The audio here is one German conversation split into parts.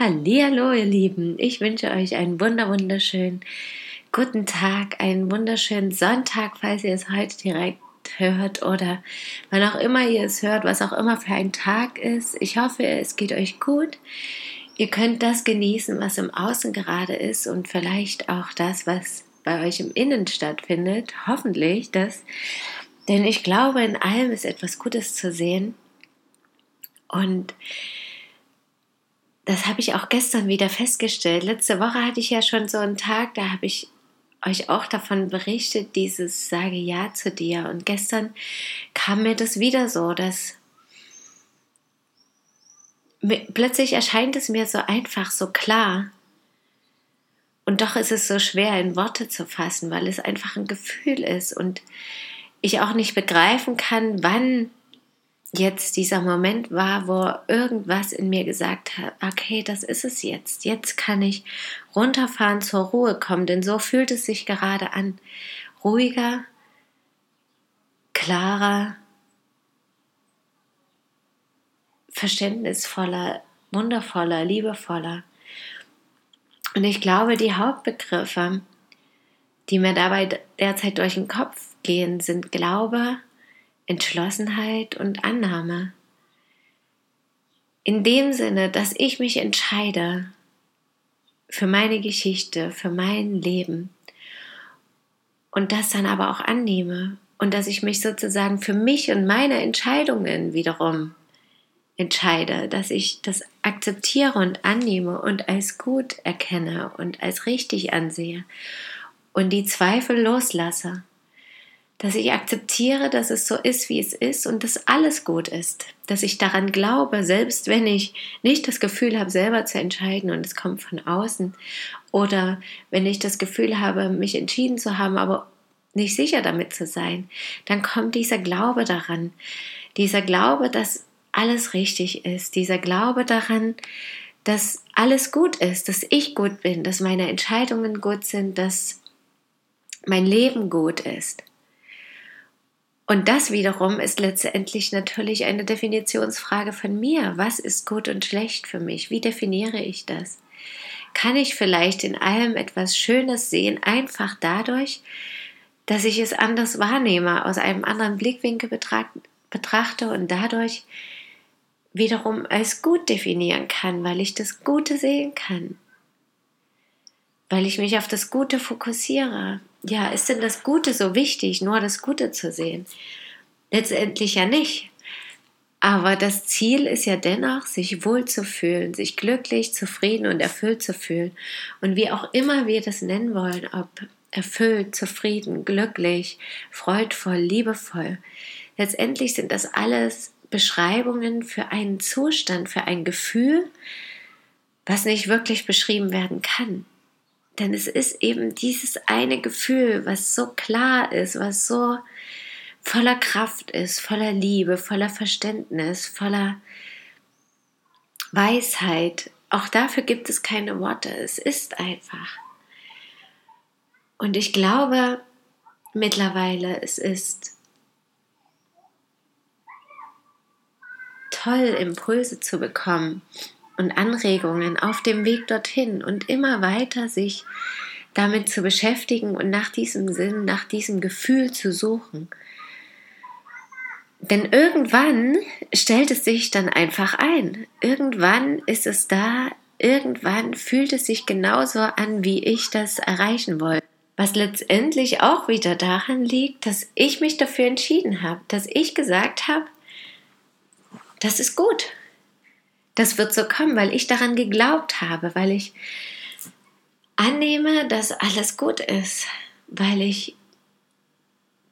Hallihallo, ihr Lieben. Ich wünsche euch einen wunder wunderschönen guten Tag, einen wunderschönen Sonntag, falls ihr es heute direkt hört oder wann auch immer ihr es hört, was auch immer für ein Tag ist. Ich hoffe, es geht euch gut. Ihr könnt das genießen, was im Außen gerade ist und vielleicht auch das, was bei euch im Innen stattfindet. Hoffentlich das. Denn ich glaube, in allem ist etwas Gutes zu sehen. Und das habe ich auch gestern wieder festgestellt. Letzte Woche hatte ich ja schon so einen Tag, da habe ich euch auch davon berichtet, dieses Sage Ja zu dir. Und gestern kam mir das wieder so, dass plötzlich erscheint es mir so einfach, so klar. Und doch ist es so schwer in Worte zu fassen, weil es einfach ein Gefühl ist und ich auch nicht begreifen kann, wann jetzt dieser Moment war, wo irgendwas in mir gesagt hat, okay, das ist es jetzt. Jetzt kann ich runterfahren, zur Ruhe kommen, denn so fühlt es sich gerade an. Ruhiger, klarer, verständnisvoller, wundervoller, liebevoller. Und ich glaube, die Hauptbegriffe, die mir dabei derzeit durch den Kopf gehen, sind Glaube, Entschlossenheit und Annahme. In dem Sinne, dass ich mich entscheide für meine Geschichte, für mein Leben und das dann aber auch annehme und dass ich mich sozusagen für mich und meine Entscheidungen wiederum entscheide, dass ich das akzeptiere und annehme und als gut erkenne und als richtig ansehe und die Zweifel loslasse dass ich akzeptiere, dass es so ist, wie es ist und dass alles gut ist, dass ich daran glaube, selbst wenn ich nicht das Gefühl habe, selber zu entscheiden und es kommt von außen. Oder wenn ich das Gefühl habe, mich entschieden zu haben, aber nicht sicher damit zu sein, dann kommt dieser Glaube daran, dieser Glaube, dass alles richtig ist, dieser Glaube daran, dass alles gut ist, dass ich gut bin, dass meine Entscheidungen gut sind, dass mein Leben gut ist. Und das wiederum ist letztendlich natürlich eine Definitionsfrage von mir. Was ist gut und schlecht für mich? Wie definiere ich das? Kann ich vielleicht in allem etwas Schönes sehen, einfach dadurch, dass ich es anders wahrnehme, aus einem anderen Blickwinkel betrachte und dadurch wiederum als gut definieren kann, weil ich das Gute sehen kann, weil ich mich auf das Gute fokussiere, ja, ist denn das Gute so wichtig, nur das Gute zu sehen? Letztendlich ja nicht. Aber das Ziel ist ja dennoch, sich wohl zu fühlen, sich glücklich, zufrieden und erfüllt zu fühlen. Und wie auch immer wir das nennen wollen, ob erfüllt, zufrieden, glücklich, freudvoll, liebevoll. Letztendlich sind das alles Beschreibungen für einen Zustand, für ein Gefühl, was nicht wirklich beschrieben werden kann. Denn es ist eben dieses eine Gefühl, was so klar ist, was so voller Kraft ist, voller Liebe, voller Verständnis, voller Weisheit. Auch dafür gibt es keine Worte. Es ist einfach. Und ich glaube mittlerweile, es ist toll, Impulse zu bekommen und Anregungen auf dem Weg dorthin und immer weiter sich damit zu beschäftigen und nach diesem Sinn, nach diesem Gefühl zu suchen. Denn irgendwann stellt es sich dann einfach ein. Irgendwann ist es da, irgendwann fühlt es sich genauso an, wie ich das erreichen wollte. Was letztendlich auch wieder daran liegt, dass ich mich dafür entschieden habe, dass ich gesagt habe, das ist gut das wird so kommen, weil ich daran geglaubt habe, weil ich annehme, dass alles gut ist, weil ich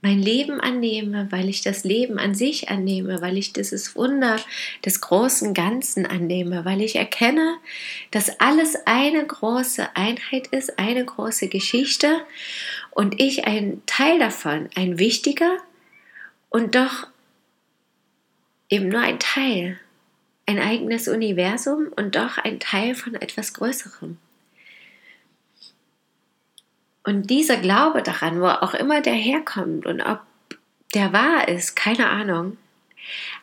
mein Leben annehme, weil ich das Leben an sich annehme, weil ich dieses Wunder des großen Ganzen annehme, weil ich erkenne, dass alles eine große Einheit ist, eine große Geschichte und ich ein Teil davon, ein wichtiger und doch eben nur ein Teil, ein eigenes Universum und doch ein Teil von etwas Größerem. Und dieser Glaube daran, wo auch immer der herkommt und ob der wahr ist, keine Ahnung.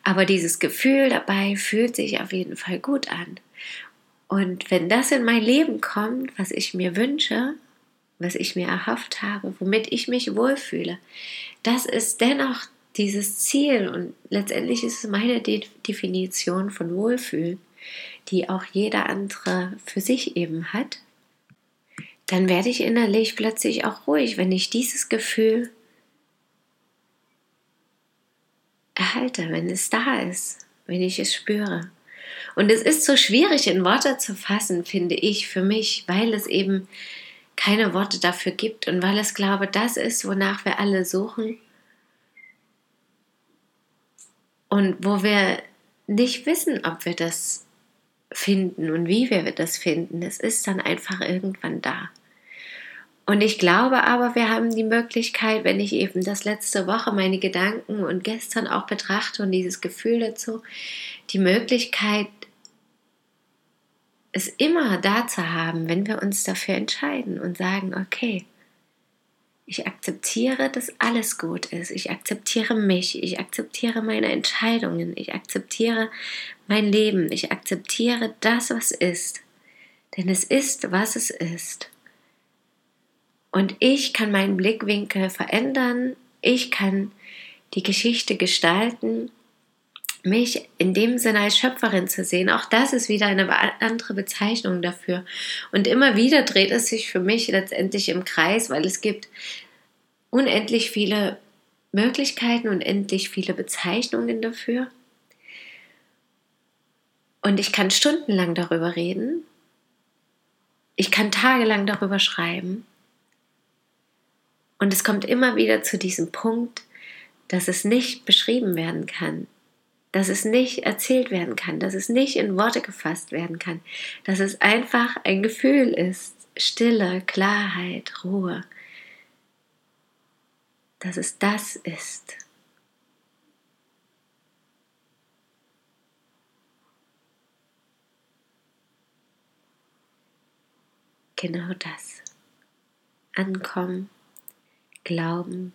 Aber dieses Gefühl dabei fühlt sich auf jeden Fall gut an. Und wenn das in mein Leben kommt, was ich mir wünsche, was ich mir erhofft habe, womit ich mich wohlfühle, das ist dennoch dieses Ziel und letztendlich ist es meine De Definition von Wohlfühlen, die auch jeder andere für sich eben hat dann werde ich innerlich plötzlich auch ruhig, wenn ich dieses Gefühl erhalte, wenn es da ist, wenn ich es spüre. Und es ist so schwierig in Worte zu fassen, finde ich, für mich, weil es eben keine Worte dafür gibt und weil es, glaube das ist, wonach wir alle suchen und wo wir nicht wissen, ob wir das finden und wie wir das finden. Es ist dann einfach irgendwann da. Und ich glaube aber, wir haben die Möglichkeit, wenn ich eben das letzte Woche meine Gedanken und gestern auch betrachte und dieses Gefühl dazu, die Möglichkeit, es immer da zu haben, wenn wir uns dafür entscheiden und sagen, okay, ich akzeptiere, dass alles gut ist. Ich akzeptiere mich. Ich akzeptiere meine Entscheidungen. Ich akzeptiere mein Leben. Ich akzeptiere das, was ist. Denn es ist, was es ist. Und ich kann meinen Blickwinkel verändern. Ich kann die Geschichte gestalten. Mich in dem Sinne als Schöpferin zu sehen, auch das ist wieder eine andere Bezeichnung dafür. Und immer wieder dreht es sich für mich letztendlich im Kreis, weil es gibt unendlich viele Möglichkeiten, und unendlich viele Bezeichnungen dafür. Und ich kann stundenlang darüber reden. Ich kann tagelang darüber schreiben. Und es kommt immer wieder zu diesem Punkt, dass es nicht beschrieben werden kann, dass es nicht erzählt werden kann, dass es nicht in Worte gefasst werden kann, dass es einfach ein Gefühl ist, Stille, Klarheit, Ruhe, dass es das ist. Genau das. Ankommen, glauben,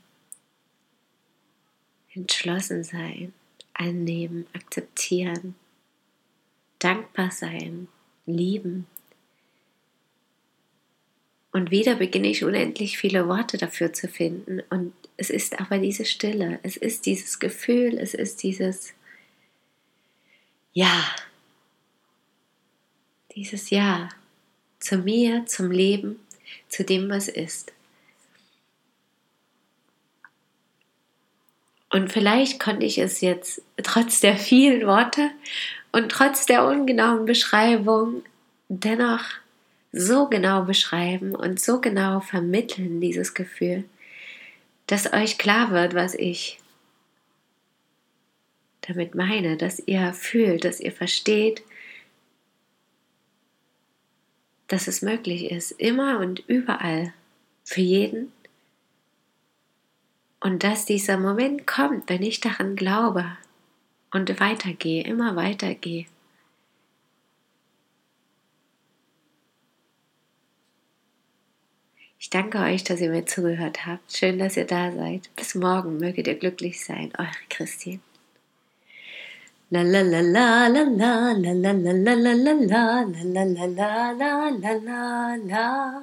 entschlossen sein, annehmen, akzeptieren, dankbar sein, lieben. Und wieder beginne ich unendlich viele Worte dafür zu finden. Und es ist aber diese Stille, es ist dieses Gefühl, es ist dieses Ja, dieses Ja zu mir, zum Leben, zu dem, was ist. Und vielleicht konnte ich es jetzt trotz der vielen Worte und trotz der ungenauen Beschreibung dennoch so genau beschreiben und so genau vermitteln, dieses Gefühl, dass euch klar wird, was ich damit meine, dass ihr fühlt, dass ihr versteht, dass es möglich ist, immer und überall, für jeden. Und dass dieser Moment kommt, wenn ich daran glaube und weitergehe, immer weitergehe. Ich danke euch, dass ihr mir zugehört habt. Schön, dass ihr da seid. Bis morgen möget ihr glücklich sein. Eure Christine. La la la la la la la la la la la la la la la la la la la